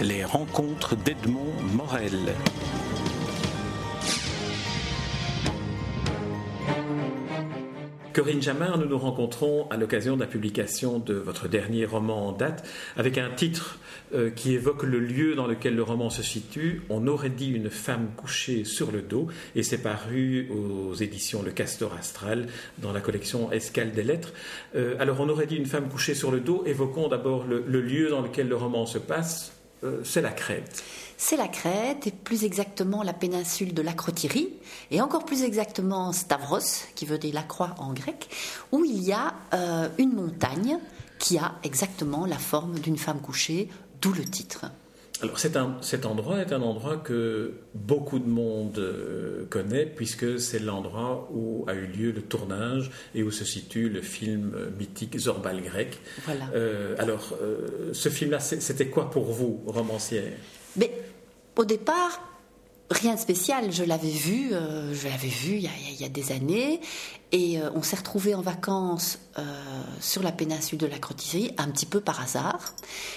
Les rencontres d'Edmond Morel. Corinne Jamard, nous nous rencontrons à l'occasion de la publication de votre dernier roman en date, avec un titre euh, qui évoque le lieu dans lequel le roman se situe. On aurait dit une femme couchée sur le dos, et c'est paru aux éditions Le Castor Astral, dans la collection Escale des Lettres. Euh, alors, on aurait dit une femme couchée sur le dos. Évoquons d'abord le, lieu dans lequel le roman se passe. Euh, c'est la Crète c'est la Crète, et plus exactement la péninsule de l'Acrotyrie, et encore plus exactement Stavros, qui veut dire la croix en grec, où il y a euh, une montagne qui a exactement la forme d'une femme couchée, d'où le titre. Alors cet endroit est un endroit que beaucoup de monde euh, connaît puisque c'est l'endroit où a eu lieu le tournage et où se situe le film mythique Zorbal grec. Voilà. Euh, alors ce film-là, c'était quoi pour vous, romancière? Mais au départ, rien de spécial. Je l'avais vu, euh, je l'avais vu il y, a, des années, et euh, on s'est retrouvé en vacances euh, sur la péninsule de la Crotisserie, un petit peu par hasard.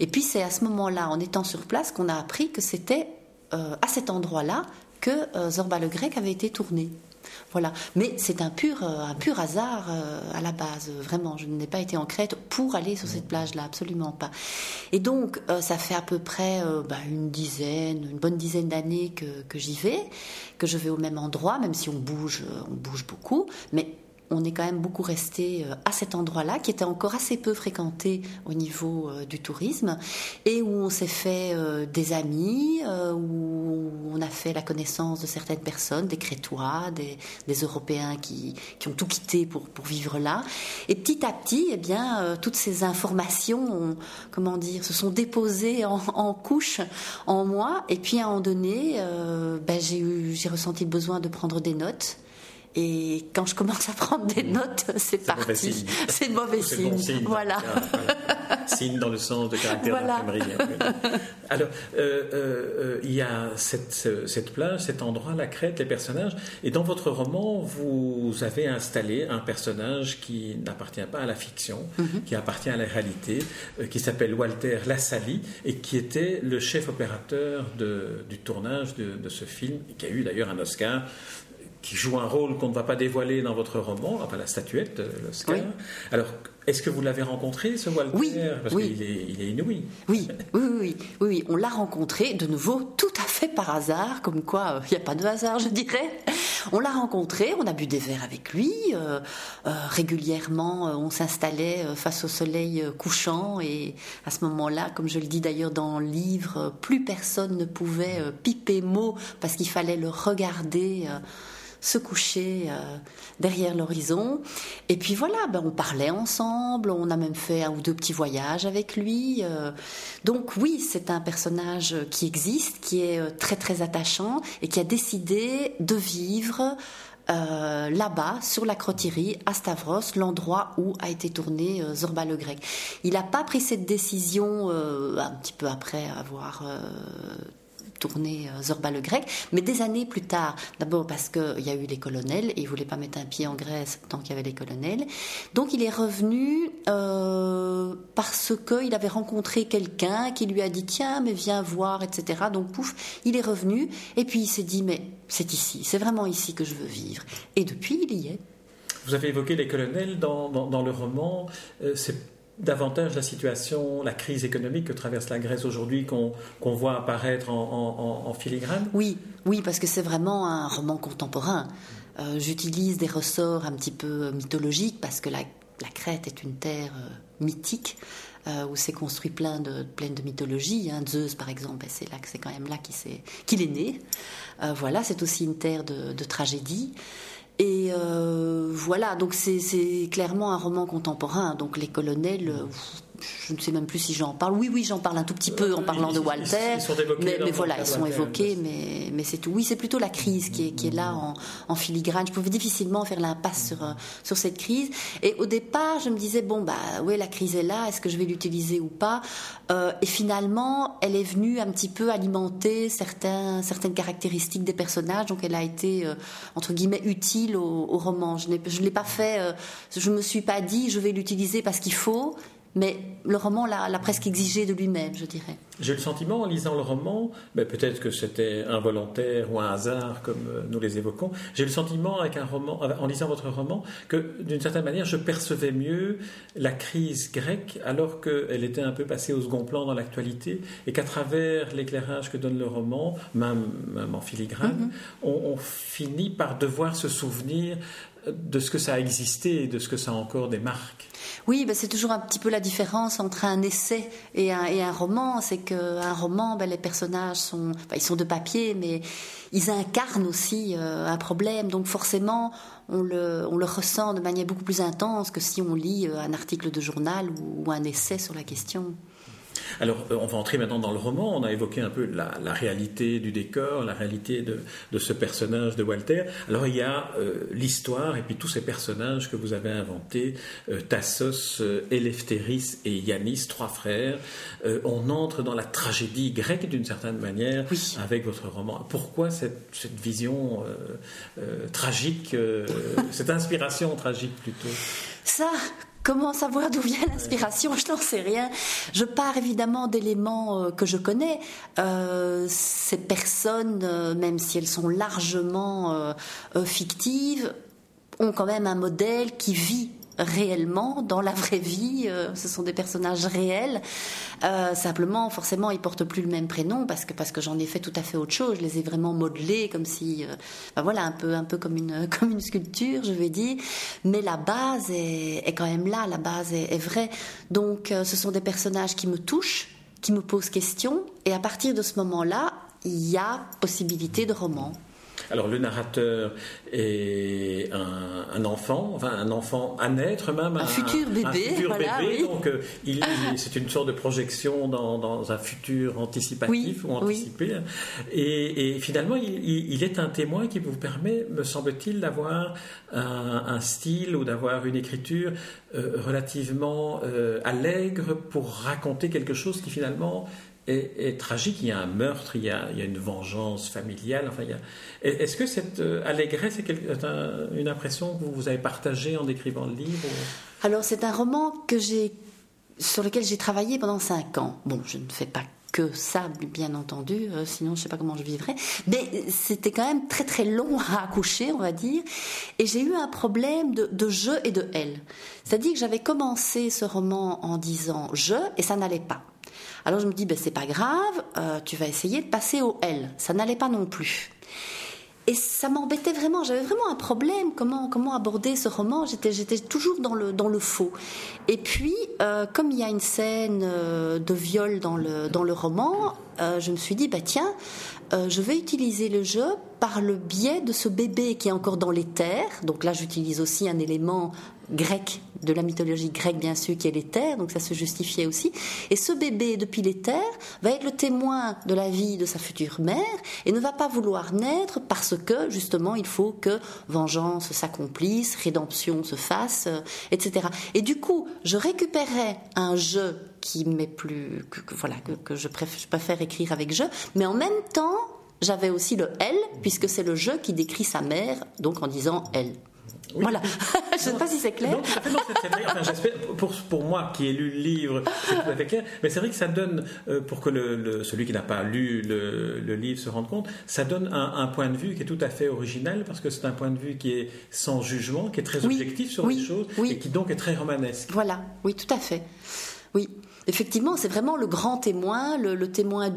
Et puis c'est à ce moment-là, en étant sur place, qu'on a appris que c'était à cet endroit-là que Zorba le Grec avait été tourné. Voilà. Mais c'est un pur, euh, un pur hasard euh, à la base, vraiment. Je n'ai pas été en Crète pour aller sur cette plage-là, absolument pas. Et donc, euh, ça fait à peu près bah, une dizaine, une bonne dizaine d'années que, que j'y vais, que je vais au même endroit, même si on bouge, on bouge beaucoup. Mais on est quand même beaucoup resté euh, à cet endroit-là, qui était encore assez peu fréquenté au niveau euh, du tourisme, et où on s'est fait euh, des amis, où on a fait la connaissance de certaines personnes, des Crétois, des, Européens qui, ont tout quitté pour, vivre là. Et petit à petit, eh bien, toutes ces informations, comment dire, se sont déposées en, couches en moi. Et puis à un moment donné, ben, j'ai ressenti le besoin de prendre des notes. Et quand je commence à prendre des notes, c'est parti. C'est mauvais signe. signe. Voilà. signe dans le sens de caractère voilà. Alors, euh, euh, euh, il y a cette, cette, plage, cet endroit, la crête, les personnages. Et dans votre roman, vous avez installé un personnage qui n'appartient pas à la fiction, mhm. qui appartient à la réalité, qui s'appelle Walter Lassalle et qui était le chef opérateur de, du tournage de, de, ce film, qui a eu d'ailleurs un Oscar qui joue un rôle qu'on ne va pas dévoiler dans votre roman, enfin la statuette, euh, l'Oscar. Alors, est-ce que vous l'avez rencontré, ce Walter? Oui, Parce qu'il est, il est inouï. Oui, oui, oui, oui, on l'a rencontré de nouveau tout à fait par hasard, comme quoi euh, il n'y a pas de hasard, je dirais. On l'a rencontré, on a bu des verres avec lui. Euh, régulièrement, on s'installait face au soleil couchant et à ce moment-là, comme je le dis d'ailleurs dans le livre, plus personne ne pouvait piper mot parce qu'il fallait le regarder se coucher euh, derrière l'horizon. Et puis voilà, ben, on parlait ensemble, on a même fait un ou deux petits voyages avec lui. Euh. donc oui, c'est un personnage qui existe, qui est euh, très très attachant et qui a décidé de vivre là-bas, sur la Crotirie, à Stavros, l'endroit où a été tourné Zorba le Grec. Il n'a pas pris cette décision un petit peu après avoir tourné euh, Zorba le grec, mais des années plus tard. D'abord parce qu'il y a eu les colonels et il voulait pas mettre un pied en Grèce tant qu'il y avait les colonels. Donc il est revenu euh, parce qu'il avait rencontré quelqu'un qui lui a dit tiens mais viens voir etc. Donc pouf, il est revenu et puis il s'est dit mais c'est ici, c'est vraiment ici que je veux vivre. Et depuis il y est. Vous avez évoqué les colonels dans, dans, le roman. Euh, c'est davantage la situation, la crise économique que traverse la Grèce aujourd'hui qu'on voit apparaître en, filigrane? Oui, oui, parce que c'est vraiment un roman contemporain. Euh, j'utilise des ressorts un petit peu mythologiques parce que la, Crète est une terre euh, mythique euh, où s'est construit plein de, plein de mythologies. Hein. Zeus, par exemple, ben, c'est là c'est quand même là qu'il est, né. voilà, c'est aussi une terre de tragédie. Et euh, voilà, donc c'est clairement un roman contemporain. Donc les colonels, euh, je ne sais même plus si j'en parle. Oui, oui, j'en parle un tout petit peu en parlant de Walter. mais, voilà, ils sont évoqués, mais, mais c'est tout. Oui, c'est plutôt la crise qui est, qui est là en, en, filigrane. Je pouvais difficilement faire l'impasse sur, euh, sur cette crise. Et au départ, je me disais, bon, bah, oui, la crise est là, est-ce que je vais l'utiliser ou pas? Euh, Et finalement, elle est venue un petit peu alimenter certains, certaines caractéristiques des personnages. Donc, elle a été, euh, entre guillemets, utile au, au roman. Je ne l'ai pas fait, je me suis pas dit, je vais l'utiliser parce qu'il faut mais le roman l'a presque exigé de lui-même, je dirais. J'ai le sentiment, en lisant le roman, mais peut-être que c'était involontaire ou un hasard, comme euh, nous les évoquons, j'ai le sentiment, avec un roman, euh, en lisant votre roman, que d'une certaine manière, je percevais mieux la crise grecque, alors qu'elle était un peu passée au second plan dans l'actualité, et qu'à travers l'éclairage que donne le roman, même, en filigrane, mm-hmm. on, finit par devoir se souvenir de ce que ça a existé et de ce que ça a encore des marques. Oui, ben c'est toujours un petit peu la différence entre un essai et un, et un roman. C'est qu'un roman, ben les personnages sont, ils sont de papier, mais ils incarnent aussi euh, un problème. Donc forcément, on le, on le, ressent de manière beaucoup plus intense que si on lit euh, un article de journal ou un essai sur la question. Alors, euh, on va entrer maintenant dans le roman. On a évoqué un peu la, réalité du décor, la réalité de, ce personnage de Walter. Alors, il y a euh, l'histoire et puis tous ces personnages que vous avez inventés, euh, Tassos, Eleftheris et Yanis, trois frères. on entre dans la tragédie grecque d'une certaine manière avec votre roman. Pourquoi cette, cette vision tragique, cette inspiration tragique plutôt? Ça, Comment savoir d'où vient l'inspiration? Je n'en sais rien. Je pars évidemment d'éléments euh, que je connais. Euh, ces personnes, euh, même si elles sont largement fictives, ont quand même un modèle qui vit réellement dans la vraie vie. Euh, ce sont des personnages réels. Euh, simplement, forcément, ils portent plus le même prénom parce que parce que j'en ai fait tout à fait autre chose. Je les ai vraiment modelés comme si, euh, ben voilà, un peu un peu comme une comme une sculpture, je vais dire. Mais la base est, quand même là. La base est vraie. Donc, ce sont des personnages qui me touchent, qui me posent question. Et à partir de ce moment-là, il y a possibilité de roman. Alors le narrateur est un, enfant, enfin un enfant à naître même. Un, futur bébé. Un futur bébé, donc euh, c'est une sorte de projection dans, un futur anticipatif ou anticipé. Et, finalement, il, est un témoin qui vous permet, me semble-t-il, d'avoir un, style ou d'avoir une écriture euh, relativement euh, allègre pour raconter quelque chose qui finalement est, tragique. Il y a un meurtre, il y a, une vengeance familiale. Enfin, Est-ce que cette euh, allégresse est une impression que vous avez partagée en décrivant le livre Alors, c'est un roman que sur lequel j'ai travaillé pendant cinq ans. Bon, je ne fais pas que ça, bien entendu, euh, sinon je ne sais pas comment je vivrais. Mais c'était quand même très très long à accoucher, on va dire. Et j'ai eu un problème de je et de elle. C'est-à-dire que j'avais commencé ce roman en disant je et ça n'allait pas. Alors je me dis, ben, c'est pas grave, euh, tu vas essayer de passer au L. Ça n'allait pas non plus. Et ça m'embêtait vraiment, j'avais vraiment un problème, comment, comment aborder ce roman, j'étais, j'étais toujours dans le, dans le faux. Et puis, euh, comme il y a une scène euh, de viol dans le, dans le roman, je me suis dit, bah tiens, je vais utiliser le jeu par le biais de ce bébé qui est encore dans les terres. Donc là, j'utilise aussi un élément grec, de la mythologie grecque bien sûr, qui est l'éther, donc ça se justifiait aussi. Et ce bébé, depuis l'éther, va être le témoin de la vie de sa future mère et ne va pas vouloir naître parce que justement il faut que vengeance s'accomplisse, rédemption se fasse, euh, etc. Et du coup, je récupérais un jeu qui m'est plus, que, voilà, que, je, préfère, je préfère écrire avec jeu, mais en même temps, j'avais aussi le elle, puisque c'est le jeu qui décrit sa mère, donc en disant elle. Voilà. je ne sais pas si c'est clair. pour, pour, moi qui ai lu le livre, c'est tout à fait clair. Mais c'est vrai que ça donne, euh, pour que le, celui qui n'a pas lu le, le, livre se rende compte, ça donne un, point de vue qui est tout à fait original parce que c'est un point de vue qui est sans jugement, qui est très objectif sur les choses et qui donc est très romanesque. Voilà, oui, tout à fait. Oui, effectivement, c'est vraiment le grand témoin, le, le témoin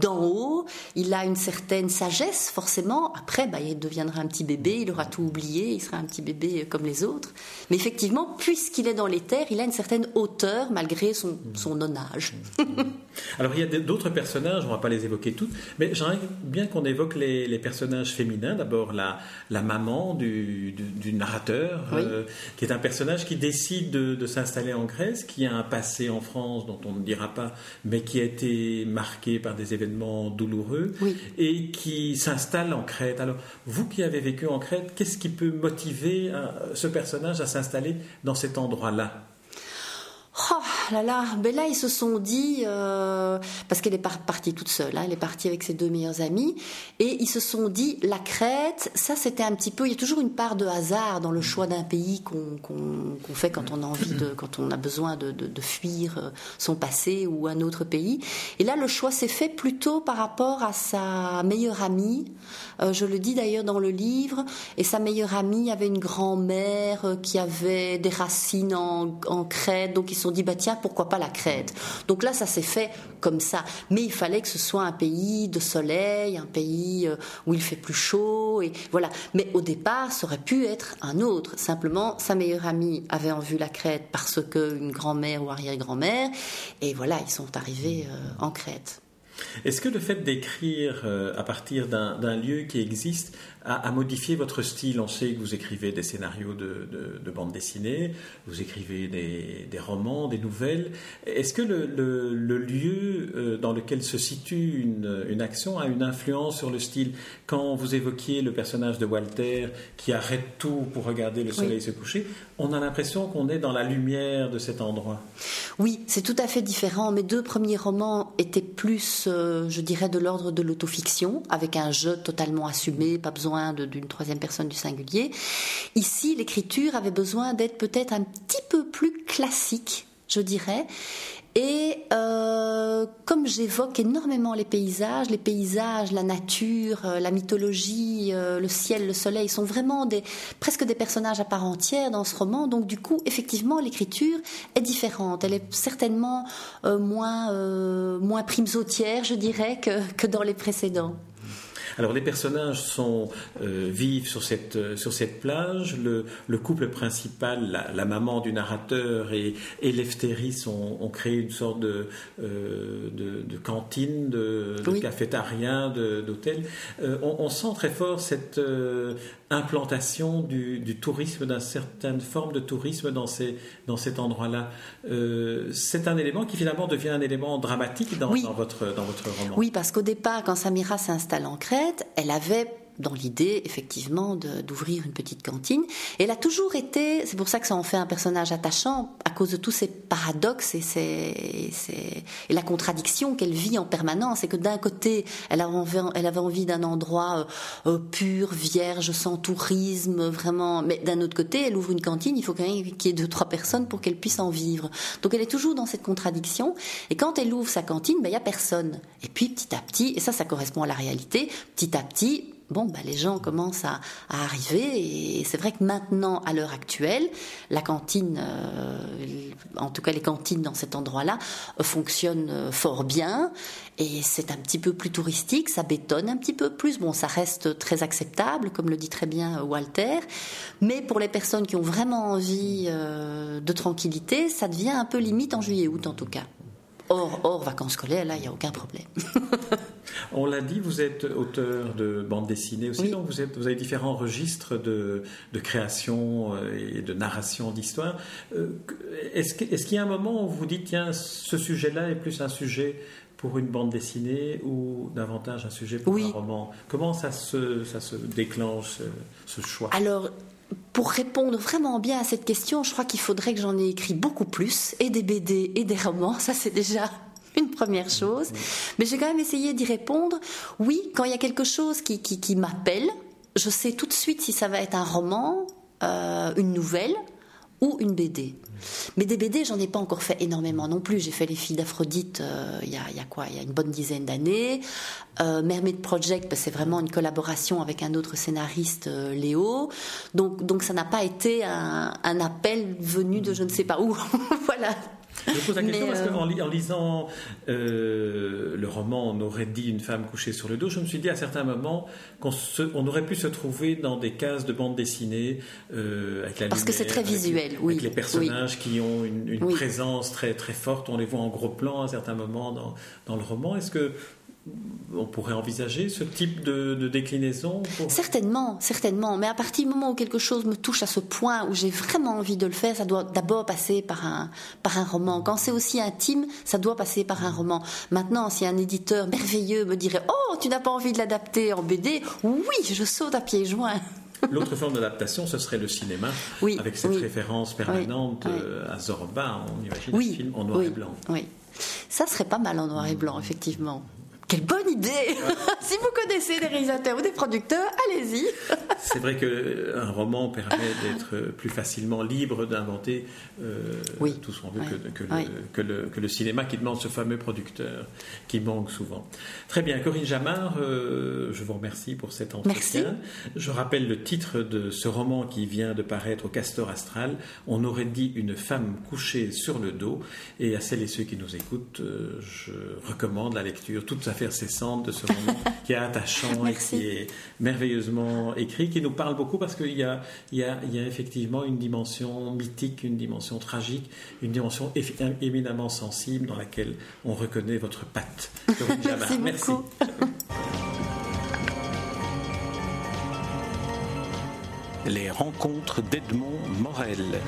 d'en haut, il a une certaine sagesse forcément. Après, bah, il deviendra un petit bébé, il aura tout oublié, il sera un petit bébé comme les autres. Mais effectivement, puisqu'il est dans les terres, il a une certaine hauteur malgré son, son non-âge. Alors il y a d'autres personnages, on ne va pas les évoquer toutes, mais j'aimerais bien qu'on évoque les, personnages féminins. D'abord la, la maman du, du, narrateur, euh, qui est un personnage qui décide de, s'installer en Grèce, qui a un passé en France dont on ne dira pas, mais qui a été marqué par des événements douloureux et qui s'installe en Crète. Alors vous qui avez vécu en Crète, qu'est-ce qui peut motiver euh, ce personnage à s'installer dans cet endroit-là? Oh là là, ben là ils se sont dit euh, parce qu'elle est partie toute seule, hein, elle est partie avec ses deux meilleurs amis et ils se sont dit la Crète, ça c'était un petit peu, il y a toujours une part de hasard dans le choix d'un pays qu'on fait quand on a envie de, quand on a besoin de, de, fuir euh, son passé ou un autre pays. Et là le choix s'est fait plutôt par rapport à sa meilleure amie. Euh, je le dis d'ailleurs dans le livre et sa meilleure amie avait une grand-mère qui avait des racines en, en Crète, donc ils se sont dit bah tiens pourquoi pas la Crète. Donc là, ça s'est fait comme ça. Mais il fallait que ce soit un pays de soleil, un pays euh, où il fait plus chaud, et voilà. Mais au départ, ça aurait pu être un autre. Simplement, sa meilleure amie avait en vue la Crète parce que une grand-mère ou arrière-grand-mère, et voilà, ils sont arrivés euh, en Crète. Est-ce que le fait d'écrire euh, à partir d'un lieu qui existe a, modifié votre style? On sait que vous écrivez des scénarios de, de, bande dessinée, vous écrivez des, romans, des nouvelles. Est-ce que le, lieu euh, dans lequel se situe une, action a une influence sur le style? Quand vous évoquiez le personnage de Walter qui arrête tout pour regarder le soleil se coucher, on a l'impression qu'on est dans la lumière de cet endroit. Oui, c'est tout à fait différent. Mes deux premiers romans étaient plus euh, je dirais, de l'ordre de l'autofiction, avec un jeu totalement assumé, pas besoin d'une troisième personne du singulier. Ici, l'écriture avait besoin d'être peut-être un petit peu plus classique, je dirais. Et euh, comme j'évoque énormément les paysages, les paysages, la nature, euh, la mythologie, euh, le ciel, le soleil sont vraiment des, presque des personnages à part entière dans ce roman. Donc du coup, effectivement, l'écriture est différente. Elle est certainement moins, moins primesautière, je dirais, que, que dans les précédents. Alors les personnages sont euh, vivent sur cette euh, sur cette plage. Le, le couple principal, la, maman du narrateur et, et Lefteris ont, créé une sorte de euh, de, cantine, de, de cafétéria, d'hôtel. On, on, sent très fort cette implantation du, du tourisme, d'une certaine forme de tourisme dans ces dans cet endroit-là. C'est un élément qui finalement devient un élément dramatique dans, dans votre dans votre roman. Oui, parce qu'au départ, quand Samira s'installe en Crète elle avait dans l'idée, effectivement, d'ouvrir une petite cantine. Et elle a toujours été, c'est pour ça que ça en fait un personnage attachant, à cause de tous ces paradoxes et, ces, et la contradiction qu'elle vit en permanence. Et que d'un côté, elle avait envie, d'un endroit euh, euh, pur, vierge, sans tourisme, vraiment. Mais d'un autre côté, elle ouvre une cantine, il faut quand même qu'il y ait deux, trois personnes pour qu'elle puisse en vivre. Donc elle est toujours dans cette contradiction. Et quand elle ouvre sa cantine, ben, il n'y a personne. Et puis petit à petit, et ça, ça correspond à la réalité, petit à petit, bon, bah, les gens commencent à, arriver. Et c'est vrai que maintenant, à l'heure actuelle, la cantine, euh, en tout cas les cantines dans cet endroit-là, euh, fonctionnent euh, fort bien. Et c'est un petit peu plus touristique, ça bétonne un petit peu plus. Bon, ça reste très acceptable, comme le dit très bien Walter. Mais pour les personnes qui ont vraiment envie de tranquillité, ça devient un peu limite en juillet-août en tout cas. Hors, vacances scolaires, là, il n'y a aucun problème. On l'a dit, vous êtes auteur de bande dessinée aussi, donc vous, êtes, vous avez différents registres de, création euh, et de narration d'histoire. Euh, est-ce qu'il y a un moment où vous dites, tiens, ce sujet-là est plus un sujet pour une bande dessinée ou davantage un sujet pour un roman? Comment ça se, ça se déclenche, ce choix? Alors, pour répondre vraiment bien à cette question, je crois qu'il faudrait que j'en ai écrit beaucoup plus, et des BD et des romans, ça c'est déjà une première chose. Mais j'ai quand même essayé d'y répondre. Oui, quand il y a quelque chose qui, qui, m'appelle, je sais tout de suite si ça va être un roman, euh, une nouvelle ou une BD. Mais des BD, j'en ai pas encore fait énormément non plus. J'ai fait Les filles d'Aphrodite euh, il y, a, quoi? Il y a une bonne dizaine d'années. Euh, Mermaid Project, bah, c'est vraiment une collaboration avec un autre scénariste, euh, Léo. Donc, donc ça n'a pas été un, un, appel venu de je ne sais pas où. voilà. Je pose la question parce qu'en euh, en lisant euh, le roman On aurait dit une femme couchée sur le dos, je me suis dit à certains moments qu'on on aurait pu se trouver dans des cases de bande dessinée euh, avec la Parce que c'est très visuel, oui. Avec les personnages qui ont une, présence très, très forte, on les voit en gros plan à certains moments dans, dans le roman. Est-ce que on pourrait envisager ce type de, déclinaison Certainement, certainement. Mais à partir du moment où quelque chose me touche à ce point où j'ai vraiment envie de le faire, ça doit d'abord passer par un, par un roman. Quand c'est aussi intime, ça doit passer par un roman. Maintenant, si un éditeur merveilleux me dirait Oh, tu n'as pas envie de l'adapter en BD Oui, je saute à pieds joints. L'autre forme d'adaptation, ce serait le cinéma, avec cette référence permanente euh, à Zorba, on imagine un film en noir et blanc. Oui, ça serait pas mal en noir et blanc, effectivement. Quelle bonne idée Si vous connaissez des réalisateurs ou des producteurs, allez-y C'est vrai qu'un roman permet d'être plus facilement libre d'inventer euh, tout ce qu'on veut que, le, cinéma qui demande ce fameux producteur qui manque souvent. Très bien, Corinne Jamard, euh, je vous remercie pour cet entretien. Je rappelle le titre de ce roman qui vient de paraître au Castor Astral. On aurait dit une femme couchée sur le dos. Et à celles et ceux qui nous écoutent, euh, je recommande la lecture toute sa cessante de ce roman qui est attachant et qui est merveilleusement écrit, qui nous parle beaucoup parce qu'il y a, il y, a, il y a effectivement une dimension mythique, une dimension tragique, une dimension éminemment sensible dans laquelle on reconnaît votre patte. Merci. Merci. Les rencontres d'Edmond Morel.